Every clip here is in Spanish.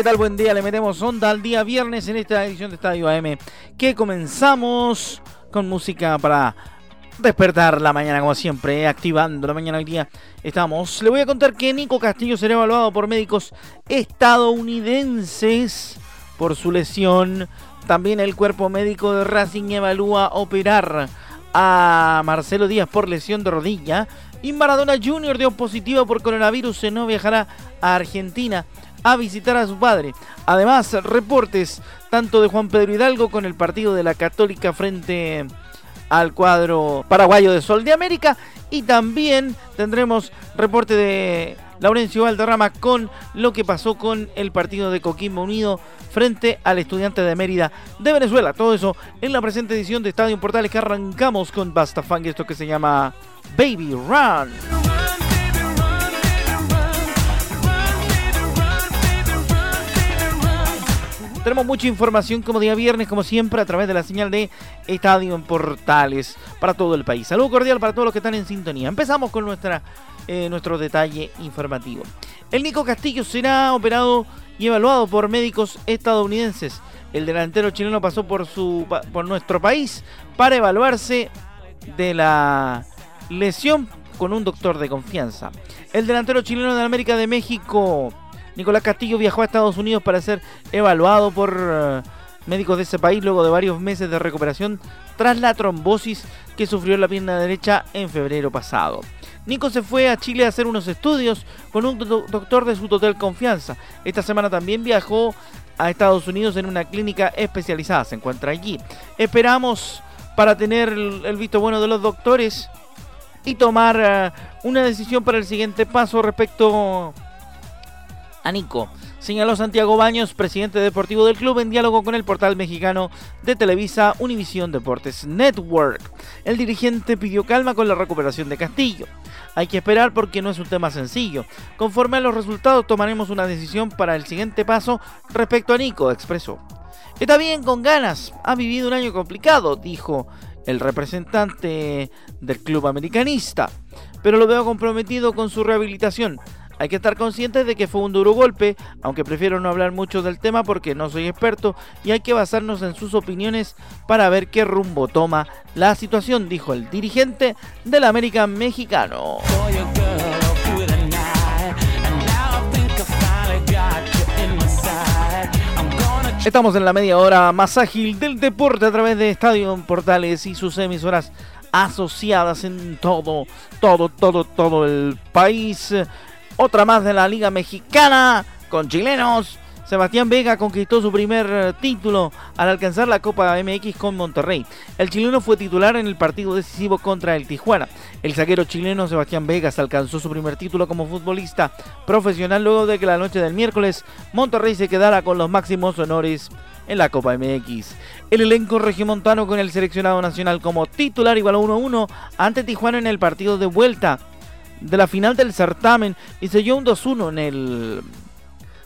¿Qué tal? Buen día. Le metemos onda al día viernes en esta edición de Estadio AM. Que comenzamos con música para despertar la mañana, como siempre, activando la mañana hoy día. Estamos. Le voy a contar que Nico Castillo será evaluado por médicos estadounidenses por su lesión. También el cuerpo médico de Racing evalúa operar a Marcelo Díaz por lesión de rodilla. Y Maradona Jr. dio positivo por coronavirus, se no viajará a Argentina a visitar a su padre. Además, reportes tanto de Juan Pedro Hidalgo con el partido de la Católica frente al cuadro paraguayo de Sol de América y también tendremos reporte de Laurencio Valderrama con lo que pasó con el partido de Coquimbo Unido frente al estudiante de Mérida de Venezuela. Todo eso en la presente edición de Estadio Portales que arrancamos con Basta Fang, esto que se llama Baby Run. Tenemos mucha información como día viernes, como siempre, a través de la señal de Estadio en Portales para todo el país. Saludo cordial para todos los que están en sintonía. Empezamos con nuestra, eh, nuestro detalle informativo. El Nico Castillo será operado y evaluado por médicos estadounidenses. El delantero chileno pasó por, su, por nuestro país para evaluarse de la lesión con un doctor de confianza. El delantero chileno de América de México Nicolás Castillo viajó a Estados Unidos para ser evaluado por eh, médicos de ese país luego de varios meses de recuperación tras la trombosis que sufrió la pierna derecha en febrero pasado. Nico se fue a Chile a hacer unos estudios con un doctor de su total confianza. Esta semana también viajó a Estados Unidos en una clínica especializada. Se encuentra allí. Esperamos para tener el, visto bueno de los doctores y tomar eh, una decisión para el siguiente paso respecto a Nico. Señaló Santiago Baños, presidente deportivo del club, en diálogo con el portal mexicano de Televisa Univisión Deportes Network. El dirigente pidió calma con la recuperación de Castillo. Hay que esperar porque no es un tema sencillo. Conforme a los resultados tomaremos una decisión para el siguiente paso respecto a Nico, expresó. Está bien con ganas, ha vivido un año complicado, dijo el representante del club americanista, pero lo veo comprometido con su rehabilitación. Hay que estar conscientes de que fue un duro golpe, aunque prefiero no hablar mucho del tema porque no soy experto y hay que basarnos en sus opiniones para ver qué rumbo toma la situación, dijo el dirigente del América mexicano. Estamos en la media hora más ágil del deporte a través de Estadio Portales y sus emisoras asociadas en todo, todo, todo, todo el país. Otra más de la Liga Mexicana con chilenos. Sebastián Vega conquistó su primer eh, título al alcanzar la Copa MX con Monterrey. El chileno fue titular en el partido decisivo contra el Tijuana. El zaguero chileno Sebastián Vegas alcanzó su primer título como futbolista profesional luego de que la noche del miércoles Monterrey se quedara con los máximos honores en la Copa MX. El elenco regiomontano con el seleccionado nacional como titular igual a 1-1 ante Tijuana en el partido de vuelta de la final del certamen y selló un 2-1 en el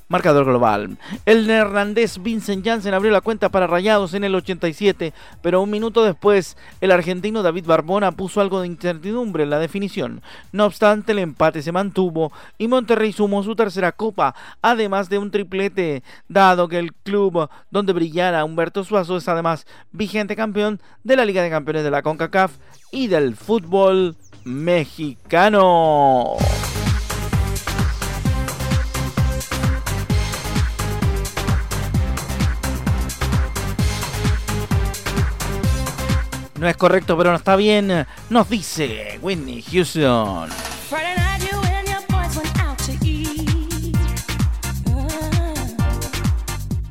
marcador global. El neerlandés Vincent Janssen abrió la cuenta para Rayados en el 87, pero un minuto después el argentino David Barbona puso algo de incertidumbre en la definición. No obstante, el empate se mantuvo y Monterrey sumó su tercera copa, además de un triplete, dado que el club donde brillara Humberto Suazo es además vigente campeón de la Liga de Campeones de la CONCACAF y del fútbol mexicano. No es correcto, pero no está bien. Nos dice Whitney Houston.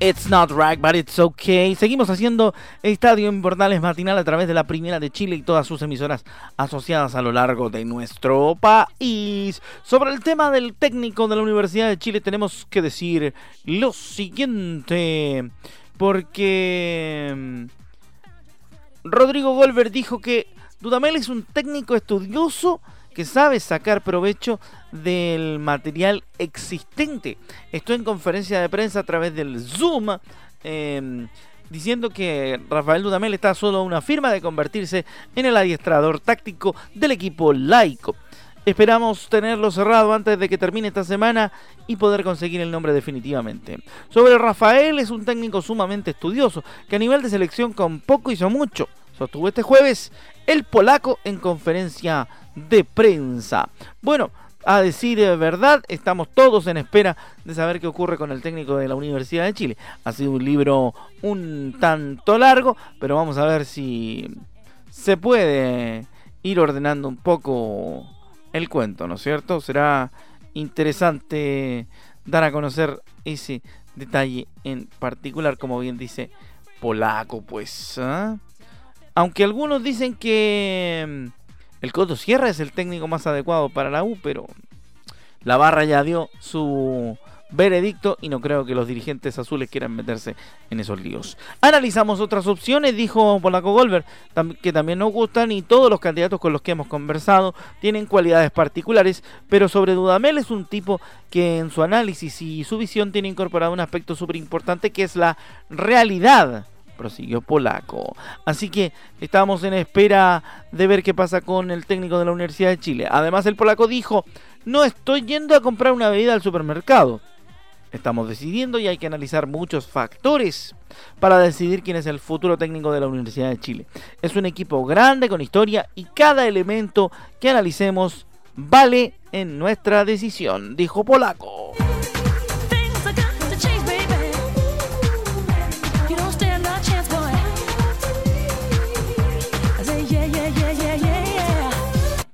It's not right, but it's okay. Seguimos haciendo Estadio en Portales Matinal a través de la Primera de Chile y todas sus emisoras asociadas a lo largo de nuestro país. Sobre el tema del técnico de la Universidad de Chile tenemos que decir lo siguiente. Porque mm, Rodrigo Golver dijo que Dudamel es un técnico estudioso que sabe sacar provecho del material existente. Estoy en conferencia de prensa a través del Zoom. Em, diciendo que Rafael Dudamel está solo a una firma de convertirse en el adiestrador táctico del equipo laico. Esperamos tenerlo cerrado antes de que termine esta semana y poder conseguir el nombre definitivamente. Sobre Rafael es un técnico sumamente estudioso, que a nivel de selección con poco hizo mucho. Sostuvo este jueves el polaco en conferencia de prensa. Bueno, a decir verdad, estamos todos en espera de saber qué ocurre con el técnico de la Universidad de Chile. Ha sido un libro un tanto largo, pero vamos a ver si se puede ir ordenando un poco el cuento, ¿no es cierto? Será interesante dar a conocer ese detalle en particular, como bien dice Polaco, pues. ¿ah? Aunque algunos dicen que el Coto Sierra es el técnico más adecuado para la U, pero la barra ya dio su veredicto y no creo que los dirigentes azules quieran meterse en esos líos. Analizamos otras opciones, dijo Polaco Golver, que también nos gustan y todos los candidatos con los que hemos conversado tienen cualidades particulares, pero sobre Dudamel es un tipo que en su análisis y su visión tiene incorporado un aspecto súper importante que es la realidad prosiguió Polaco. Así que estamos en espera de ver qué pasa con el técnico de la Universidad de Chile. Además, el polaco dijo, no estoy yendo a comprar una bebida al supermercado. Estamos decidiendo y hay que analizar muchos factores para decidir quién es el futuro técnico de la Universidad de Chile. Es un equipo grande con historia y cada elemento que analicemos vale en nuestra decisión, dijo Polaco.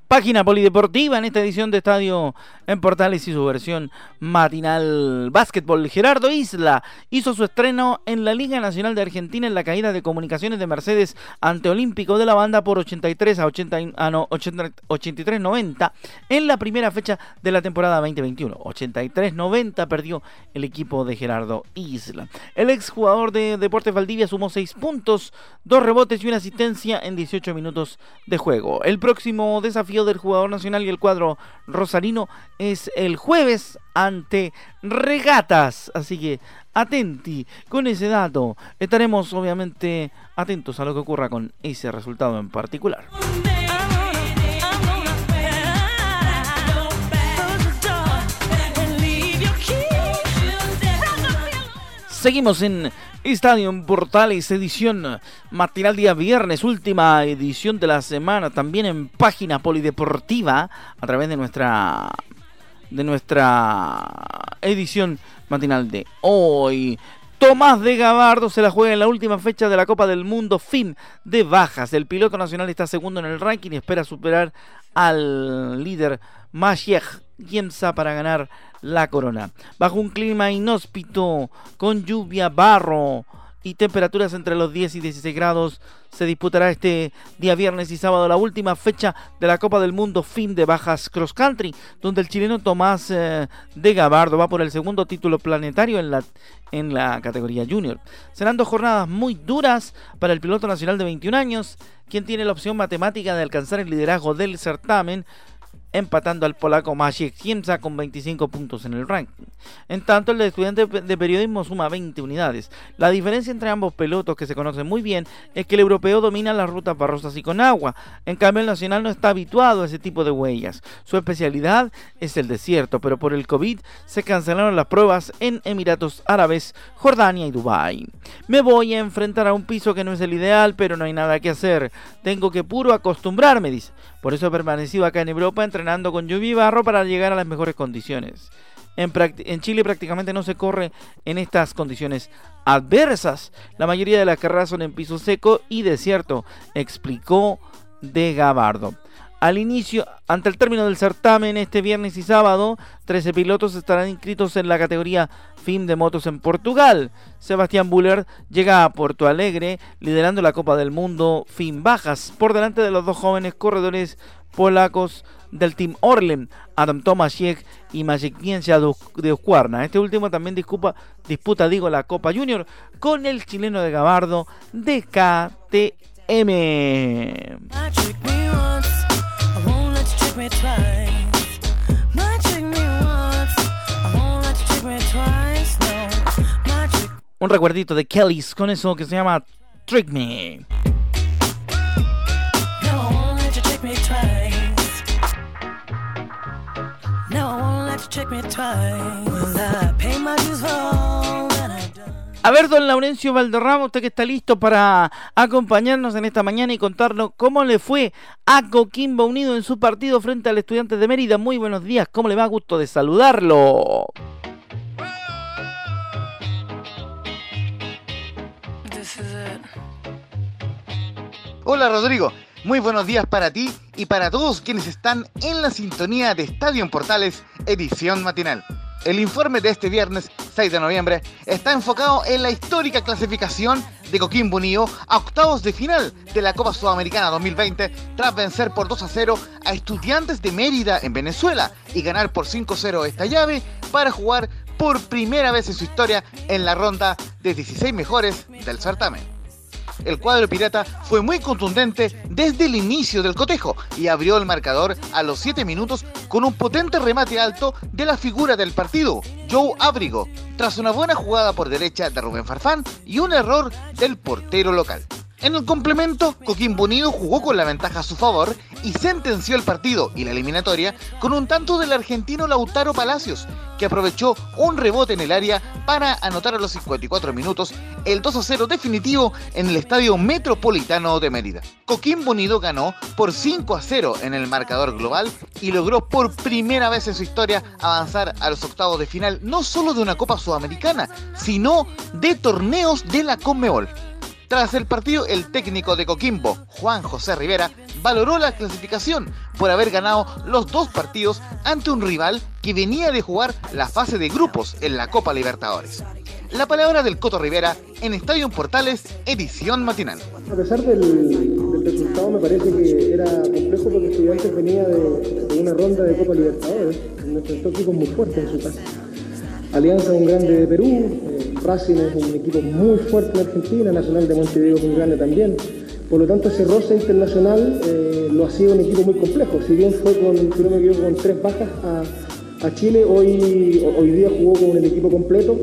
Página polideportiva en esta edición de Estadio en Portales y su versión matinal básquetbol. Gerardo Isla hizo su estreno en la Liga Nacional de Argentina en la caída de comunicaciones de Mercedes ante Olímpico de la banda por 83 a 80, 83-90 en la primera fecha de la temporada 2021. 83-90 perdió el equipo de Gerardo Isla. El exjugador de Deportes Valdivia sumó 6 puntos, 2 rebotes y una asistencia en 18 minutos de juego. El próximo desafío del jugador nacional y el cuadro rosarino es el jueves ante Regatas. Así que atenti con ese dato. Estaremos obviamente atentos a lo que ocurra con ese resultado en particular. Seguimos en Estadio Portales, edición matinal día viernes, última edición de la semana, también en página polideportiva, a través de nuestra de nuestra edición matinal de hoy. Tomás de Gabardo se la juega en la última fecha de la Copa del Mundo, fin de bajas. El piloto nacional está segundo en el ranking y espera superar al líder Maciej Giemsa para ganar la corona. Bajo un clima inhóspito, con lluvia, barro y temperaturas entre los 10 y 16 grados, se disputará este día viernes y sábado la última fecha de la Copa del Mundo fin de bajas cross country, donde el chileno Tomás eh, de Gabardo va por el segundo título planetario en la, en la categoría junior. Serán dos jornadas muy duras para el piloto nacional de 21 años, quien tiene la opción matemática de alcanzar el liderazgo del certamen empatando al polaco Maciej Kiemsa con 25 puntos en el ranking. En tanto, el estudiante de periodismo suma 20 unidades. La diferencia entre ambos pelotos que se conocen muy bien es que el europeo domina las rutas barrosas y con agua. En cambio, el nacional no está habituado a ese tipo de huellas. Su especialidad es el desierto, pero por el COVID se cancelaron las pruebas en Emiratos Árabes, Jordania y Dubái. Me voy a enfrentar a un piso que no es el ideal, pero no hay nada que hacer. Tengo que puro acostumbrarme, dice. Por eso he permanecido acá en Europa entrenando con lluvia y barro para llegar a las mejores condiciones. En, Chile prácticamente no se corre en estas condiciones adversas. La mayoría de las carreras son en piso seco y desierto, explicó De Gabardo. Al inicio, ante el término del certamen este viernes y sábado, 13 pilotos estarán inscritos en la categoría FIM de motos en Portugal. Sebastián Buller llega a Porto Alegre liderando la Copa del Mundo FIM Bajas por delante de los dos jóvenes corredores polacos del Team Orlen, Adam Tomasiek y Magic de Uscuarna. Este último también disputa, disputa digo, la Copa Junior con el chileno de Gabardo de KTM. Un recuerdito de Kelly's con eso que se llama Trick Me. A ver, don Laurencio Valderrama, usted que está listo para acompañarnos en esta mañana y contarnos cómo le fue a Coquimbo Unido en su partido frente al estudiante de Mérida. Muy buenos días, ¿cómo le va? Gusto de saludarlo. Hola Rodrigo, muy buenos días para ti y para todos quienes están en la sintonía de Estadio en Portales, edición matinal. El informe de este viernes 6 de noviembre está enfocado en la histórica clasificación de Coquimbo Unido a octavos de final de la Copa Sudamericana 2020 tras vencer por 2 a 0 a Estudiantes de Mérida en Venezuela y ganar por 5 a 0 esta llave para jugar por primera vez en su historia en la ronda de 16 mejores del certamen el cuadro pirata fue muy contundente desde el inicio del cotejo y abrió el marcador a los 7 minutos con un potente remate alto de la figura del partido, Joe Abrigo, tras una buena jugada por derecha de Rubén Farfán y un error del portero local. En el complemento, Coquimbo Unido jugó con la ventaja a su favor y sentenció el partido y la eliminatoria con un tanto del argentino Lautaro Palacios, que aprovechó un rebote en el área para anotar a los 54 minutos el 2 a 0 definitivo en el Estadio Metropolitano de Mérida. Coquimbo Unido ganó por 5 a 0 en el marcador global y logró por primera vez en su historia avanzar a los octavos de final no solo de una Copa Sudamericana, sino de torneos de la Conmebol. Tras el partido, el técnico de Coquimbo, Juan José Rivera, valoró la clasificación por haber ganado los dos partidos ante un rival que venía de jugar la fase de grupos en la Copa Libertadores. La palabra del Coto Rivera en Estadio Portales, edición matinal. A pesar del, resultado, me parece que era complejo porque Estudiantes venía de, una ronda de Copa Libertadores, nuestro equipo muy fuerte en su casa. Alianza un grande de Perú, eh, Racing es un equipo muy fuerte en Argentina, Nacional de Montevideo es un grande también. Por lo tanto, ese roce internacional eh, lo hacía un equipo muy complejo. Si bien fue con, si no me equivoco, con tres bajas a, Chile, hoy, hoy día jugó con el equipo completo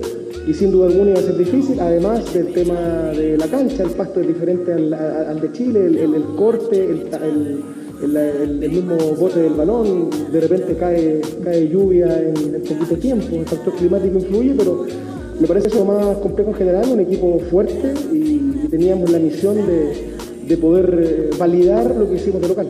y sin duda alguna iba a ser difícil, además del tema de la cancha, el pasto es diferente al, de Chile, el, corte, el el, mismo bote del balón, de repente cae, cae lluvia en, en poquito tiempo, el factor climático influye, pero me parece eso más complejo en general, un equipo fuerte y, teníamos la misión de, de poder eh, validar lo que hicimos de local.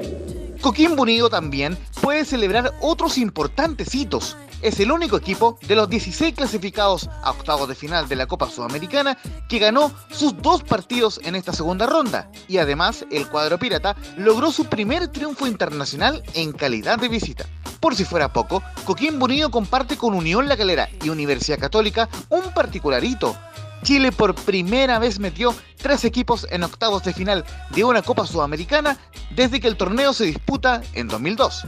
Coquimbo Unido también puede celebrar otros importantes hitos es el único equipo de los 16 clasificados a octavos de final de la Copa Sudamericana que ganó sus dos partidos en esta segunda ronda. Y además, el cuadro pirata logró su primer triunfo internacional en calidad de visita. Por si fuera poco, Coquimbo Unido comparte con Unión La Calera y Universidad Católica un particularito. Chile por primera vez metió tres equipos en octavos de final de una Copa Sudamericana desde que el torneo se disputa en 2002.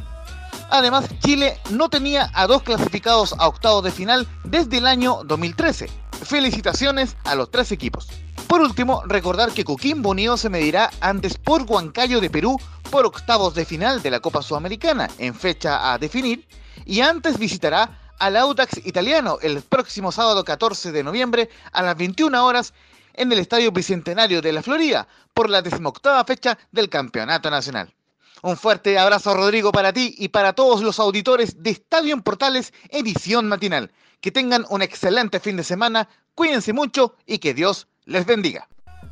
Además, Chile no tenía a dos clasificados a octavos de final desde el año 2013. Felicitaciones a los tres equipos. Por último, recordar que Coquimbo Unido se medirá antes por Huancayo de Perú por octavos de final de la Copa Sudamericana en fecha a definir y antes visitará al Audax italiano el próximo sábado 14 de noviembre a las 21 horas en el Estadio Bicentenario de la Florida por la decimoctava fecha del Campeonato Nacional. Un fuerte abrazo, Rodrigo, para ti y para todos los auditores de Estadio en Portales, edición matinal. Que tengan un excelente fin de semana, cuídense mucho y que Dios les bendiga.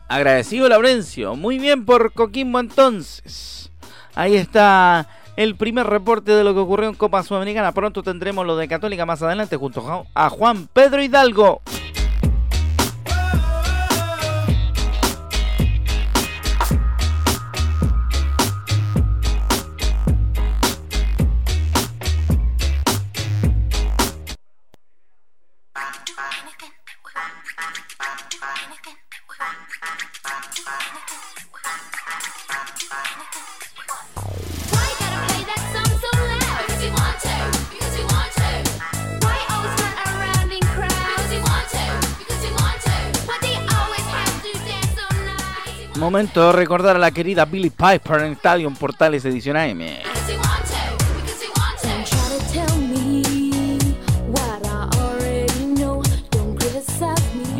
Agradecido, Laurencio. Muy bien por Coquimbo entonces. Ahí está el primer reporte de lo que ocurrió en Copa Sudamericana. Pronto tendremos lo de Católica más adelante junto a Juan Pedro Hidalgo. Momento recordar a la querida Billy Piper en Estadio Portales Edición AM.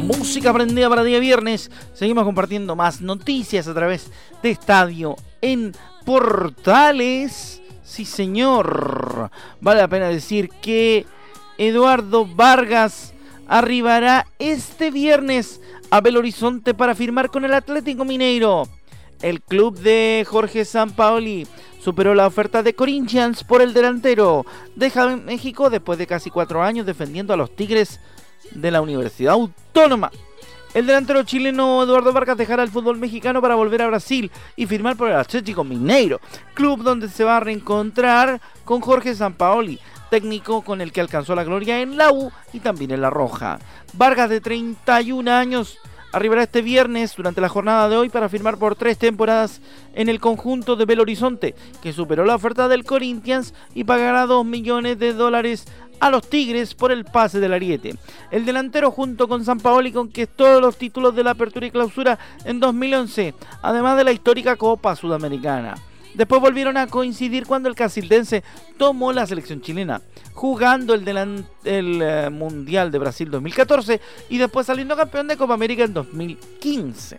Música aprendida para día viernes. Seguimos compartiendo más noticias a través de Estadio en Portales. Sí, señor. Vale la pena decir que Eduardo Vargas arribará este viernes a Belo Horizonte para firmar con el Atlético Mineiro. El club de Jorge Sampaoli superó la oferta de Corinthians por el delantero. Deja México después de casi cuatro años defendiendo a los Tigres de la Universidad Autónoma. El delantero chileno Eduardo Vargas dejará el fútbol mexicano para volver a Brasil y firmar por el Atlético Mineiro, club donde se va a reencontrar con Jorge Sampaoli, técnico con el que alcanzó la gloria en la U y también en la Roja. Vargas, de 31 años, arribará este viernes durante la jornada de hoy para firmar por tres temporadas en el conjunto de Belo Horizonte, que superó la oferta del Corinthians y pagará 2 millones de dólares a los Tigres por el pase del Ariete. El delantero junto con San Paoli conquistó los títulos de la apertura y clausura en 2011, además de la histórica Copa Sudamericana. Después volvieron a coincidir cuando el casildense tomó la selección chilena, jugando el, eh, Mundial de Brasil 2014 y después saliendo campeón de Copa América en 2015.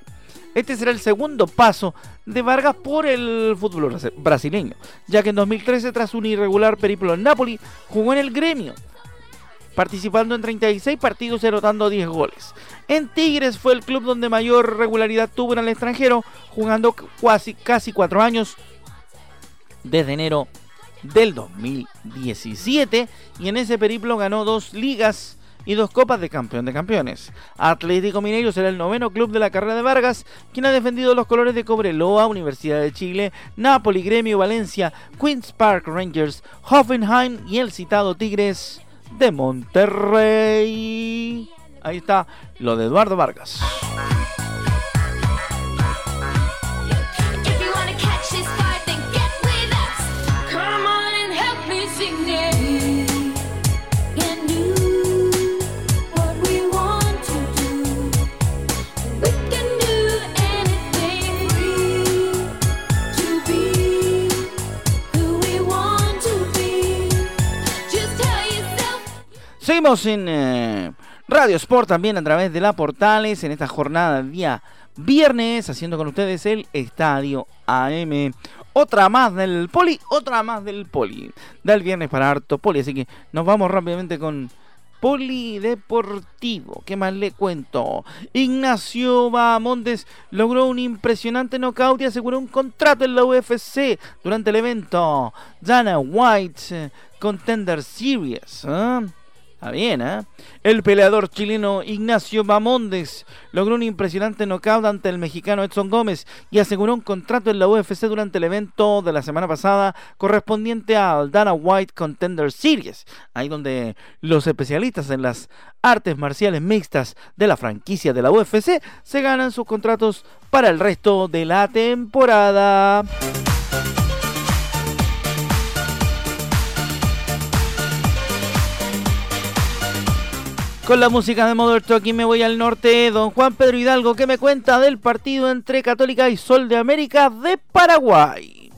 Este será el segundo paso de Vargas por el fútbol brasileño, ya que en 2013, tras un irregular periplo en Napoli, jugó en el gremio, participando en 36 partidos y anotando 10 goles. En Tigres fue el club donde mayor regularidad tuvo en el extranjero, jugando casi, casi 4 años desde enero del 2017 y en ese periplo ganó dos ligas y dos copas de campeón de campeones. Atlético Mineiro será el noveno club de la carrera de Vargas, quien ha defendido los colores de Cobreloa, Universidad de Chile, Napoli, Gremio, Valencia, Queens Park Rangers, Hoffenheim y el citado Tigres de Monterrey. Ahí está lo de Eduardo Vargas. Seguimos en eh, Radio Sport también a través de la Portales en esta jornada día viernes, haciendo con ustedes el Estadio AM. Otra más del Poli, otra más del Poli. Del viernes para harto Poli, así que nos vamos rápidamente con Polideportivo. ¿Qué más le cuento? Ignacio Bahamondes logró un impresionante knockout y aseguró un contrato en la UFC durante el evento Dana White Contender Series. ¿eh? Está bien, ¿eh? El peleador chileno Ignacio Mamondes logró un impresionante knockout ante el mexicano Edson Gómez y aseguró un contrato en la UFC durante el evento de la semana pasada correspondiente al Dana White Contender Series, ahí donde los especialistas en las artes marciales mixtas de la franquicia de la UFC se ganan sus contratos para el resto de la temporada. Con la música de Mother Talking me voy al norte. Don Juan Pedro Hidalgo, ¿qué me cuenta del partido entre Católica y Sol de América de Paraguay?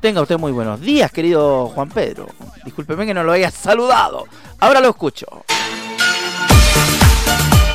Tenga usted muy buenos días, querido Juan Pedro. Discúlpeme que no lo haya saludado. Ahora lo escucho.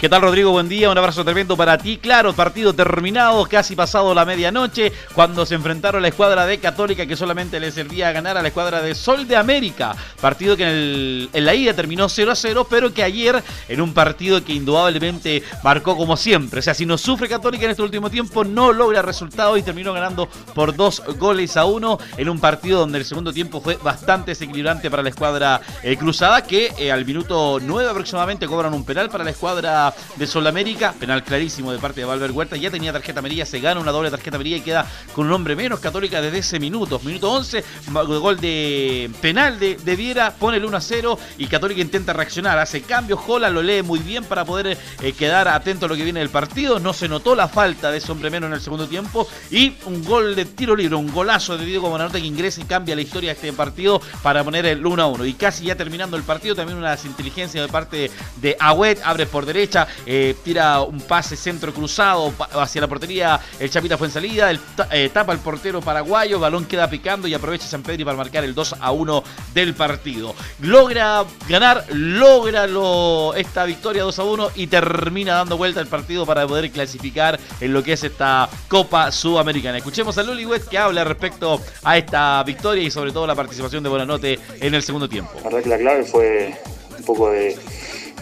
¿Qué tal Rodrigo? Buen día, un abrazo tremendo para ti. Claro, partido terminado, casi pasado la medianoche, cuando se enfrentaron la escuadra de Católica que solamente le servía a ganar a la escuadra de Sol de América. Partido que en, la ida terminó 0 a 0, pero que ayer en un partido que indudablemente marcó como siempre. O sea, si no sufre Católica en este último tiempo, no logra resultado y terminó ganando por dos goles a uno en un partido donde el segundo tiempo fue bastante desequilibrante para la escuadra eh, cruzada, que eh, al minuto 9 aproximadamente cobran un penal para la escuadra De Sudamérica. Penal clarísimo de parte de Valver Huerta. Ya tenía tarjeta amarilla, se gana una doble tarjeta amarilla y queda con un hombre menos Católica desde ese minuto. Minuto 11, gol de penal de, de Viera, pone el 1 a 0 y Católica intenta reaccionar. Hace cambios, Jola lo lee muy bien para poder eh, quedar atento a lo que viene del partido. No se notó la falta de ese hombre menos en el segundo tiempo y un gol de tiro libre, un golazo de Diego Bonanote que ingresa y cambia la historia de este partido para poner el 1 a 1. Y casi ya terminando el partido, también una inteligencia de parte de Agüet, abre por derecha, eh, tira un pase centro cruzado hacia la portería, el Chapita fue en salida, el, eh, tapa el portero paraguayo, balón queda picando y aprovecha San Pedro para marcar el 2 a 1 del partido. Logra ganar, logra lo, esta victoria 2 a 1 y termina dando vuelta el partido para poder clasificar en lo que es esta Copa Sudamericana. Escuchemos a Luli West que habla respecto a esta victoria y sobre todo la participación de Bonanote en el segundo tiempo. La verdad la clave fue un poco de,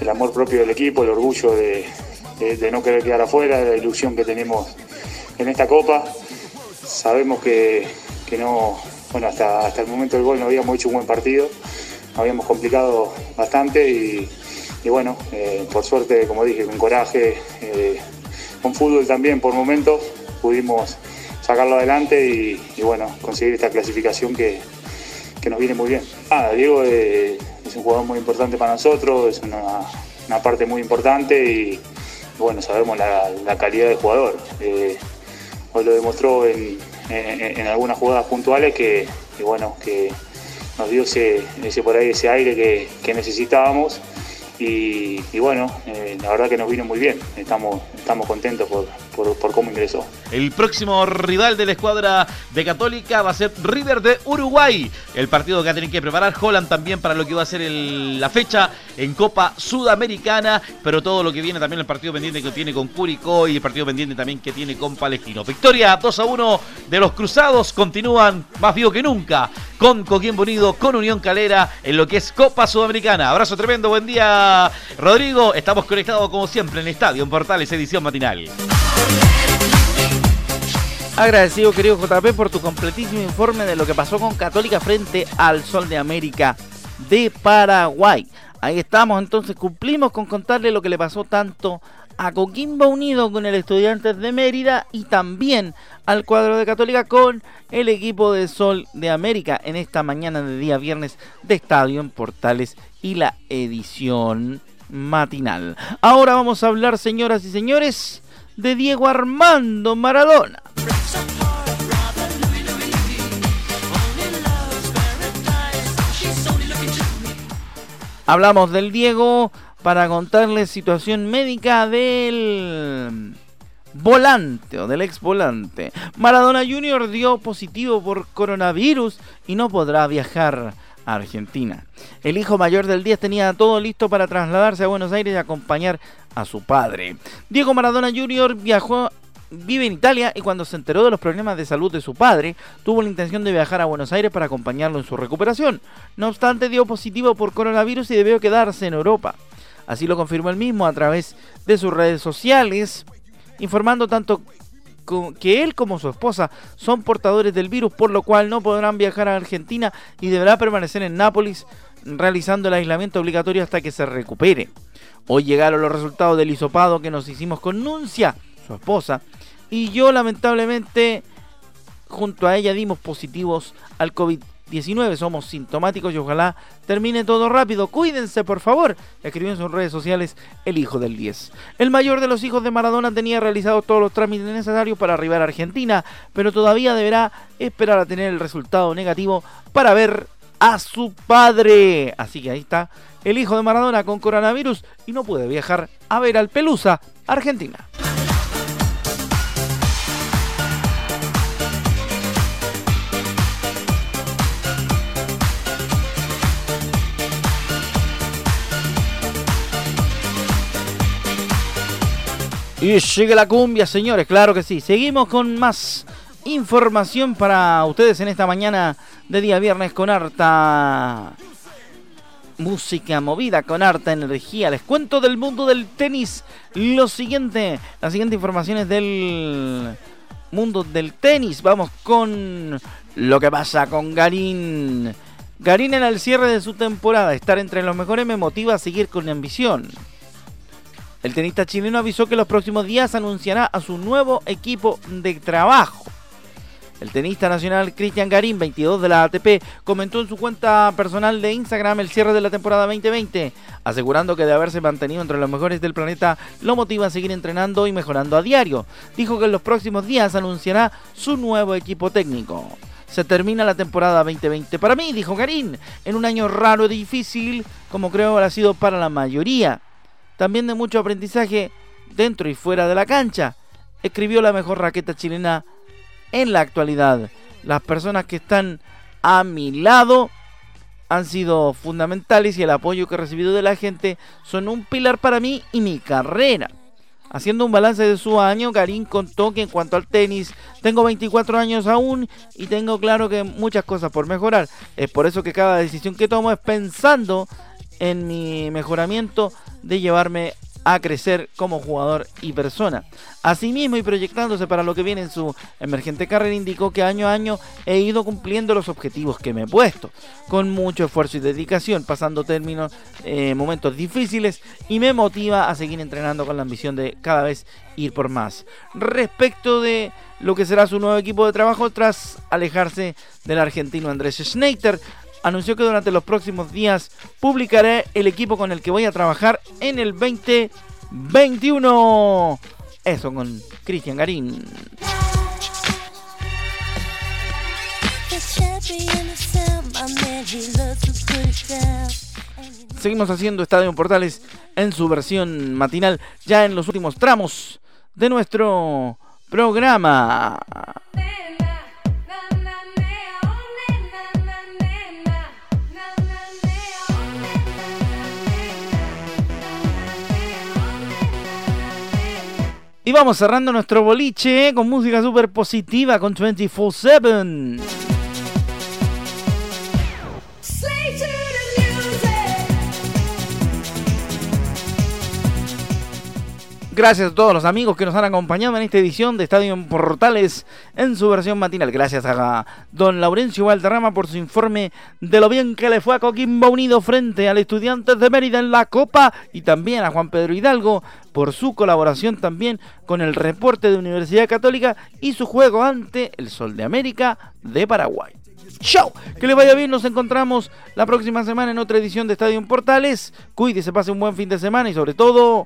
el amor propio del equipo, el orgullo de, de, no querer quedar afuera, la ilusión que tenemos en esta Copa. Sabemos que, que no, bueno, hasta, hasta el momento del gol no habíamos hecho un buen partido, habíamos complicado bastante y, y bueno, eh, por suerte, como dije, con coraje, eh, con fútbol también por momentos, pudimos sacarlo adelante y, y bueno, conseguir esta clasificación que, que nos viene muy bien. Ah, Diego eh, es un jugador muy importante para nosotros, es una, una parte muy importante y bueno, sabemos la, la calidad de jugador. Eh, lo demostró en, en, en, algunas jugadas puntuales que, que, bueno, que nos dio ese, ese por ahí ese aire que, que necesitábamos y, bueno, eh, la verdad que nos vino muy bien, estamos, estamos contentos por, por, cómo ingresó. El próximo rival de la escuadra de Católica va a ser River de Uruguay, el partido que va a que preparar Holland también para lo que va a ser la fecha en Copa Sudamericana, pero todo lo que viene también el partido pendiente que tiene con Curicó y el partido pendiente también que tiene con Palestino. Victoria 2 a 1 de los Cruzados, continúan más vivo que nunca con Coquimbo Unido, con Unión Calera en lo que es Copa Sudamericana. Abrazo tremendo, buen día Rodrigo. Estamos conectados como siempre en el Estadio, en Portales, edición matinal. Agradecido, querido JP, por tu completísimo informe de lo que pasó con Católica frente al Sol de América de Paraguay. Ahí estamos, entonces cumplimos con contarle lo que le pasó tanto a Coquimbo Unido con el Estudiantes de Mérida y también al cuadro de Católica con el equipo de Sol de América en esta mañana de día viernes de Estadio en Portales y la edición matinal. Ahora vamos a hablar, señoras y señores, de Diego Armando Maradona. Hablamos del Diego para contarles situación médica del volante o del ex volante. Maradona Jr. dio positivo por coronavirus y no podrá viajar a Argentina. El hijo mayor del 10 tenía todo listo para trasladarse a Buenos Aires y acompañar a su padre. Diego Maradona Jr. viajó vive en Italia y cuando se enteró de los problemas de salud de su padre, tuvo la intención de viajar a Buenos Aires para acompañarlo en su recuperación. No obstante, dio positivo por coronavirus y debió quedarse en Europa. Así lo confirmó él mismo a través de sus redes sociales, informando tanto que él como su esposa son portadores del virus, por lo cual no podrán viajar a Argentina y deberá permanecer en Nápoles realizando el aislamiento obligatorio hasta que se recupere. Hoy llegaron los resultados del hisopado que nos hicimos con Nuncia, su esposa, y yo lamentablemente junto a ella dimos positivos al COVID-19. Somos sintomáticos y ojalá termine todo rápido. Cuídense, por favor. Escribió en sus redes sociales el hijo del 10. El mayor de los hijos de Maradona tenía realizados todos los trámites necesarios para arribar a Argentina, pero todavía deberá esperar a tener el resultado negativo para ver a su padre. Así que ahí está el hijo de Maradona con coronavirus y no puede viajar a ver al Pelusa, Argentina. Y sigue la cumbia, señores, claro que sí. Seguimos con más información para ustedes en esta mañana de día viernes con harta música movida, con harta energía. Les cuento del mundo del tenis lo siguiente, las siguientes informaciones del mundo del tenis. Vamos con lo que pasa con Garín. Garín en el cierre de su temporada, estar entre los mejores me motiva a seguir con ambición. El tenista chileno avisó que los próximos días anunciará a su nuevo equipo de trabajo. El tenista nacional Cristian Garín, 22 de la ATP, comentó en su cuenta personal de Instagram el cierre de la temporada 2020, asegurando que de haberse mantenido entre los mejores del planeta lo motiva a seguir entrenando y mejorando a diario. Dijo que en los próximos días anunciará su nuevo equipo técnico. Se termina la temporada 2020 para mí, dijo Garín, en un año raro y difícil, como creo ha sido para la mayoría. También de mucho aprendizaje dentro y fuera de la cancha. Escribió la mejor raqueta chilena en la actualidad. Las personas que están a mi lado han sido fundamentales y el apoyo que he recibido de la gente son un pilar para mí y mi carrera. Haciendo un balance de su año, Karim contó que en cuanto al tenis, tengo 24 años aún y tengo claro que muchas cosas por mejorar. Es por eso que cada decisión que tomo es pensando en mi mejoramiento de llevarme a crecer como jugador y persona. Asimismo y proyectándose para lo que viene en su emergente carrera, indicó que año a año he ido cumpliendo los objetivos que me he puesto, con mucho esfuerzo y dedicación, pasando términos, eh, momentos difíciles y me motiva a seguir entrenando con la ambición de cada vez ir por más. Respecto de lo que será su nuevo equipo de trabajo tras alejarse del argentino Andrés Schneider, anunció que durante los próximos días publicaré el equipo con el que voy a trabajar en el 2021. Eso con Cristian Garín. Seguimos haciendo Estadio Portales en su versión matinal, ya en los últimos tramos de nuestro programa. Y vamos cerrando nuestro boliche con música súper positiva con 24-7. Gracias a todos los amigos que nos han acompañado en esta edición de Estadio Portales en su versión matinal. Gracias a don Laurencio Valderrama por su informe de lo bien que le fue a Coquimbo Unido frente al Estudiantes de Mérida en la Copa y también a Juan Pedro Hidalgo por su colaboración también con el reporte de Universidad Católica y su juego ante el Sol de América de Paraguay. ¡Chao! Que le vaya bien, nos encontramos la próxima semana en otra edición de Estadio Portales. Cuídese, pase un buen fin de semana y sobre todo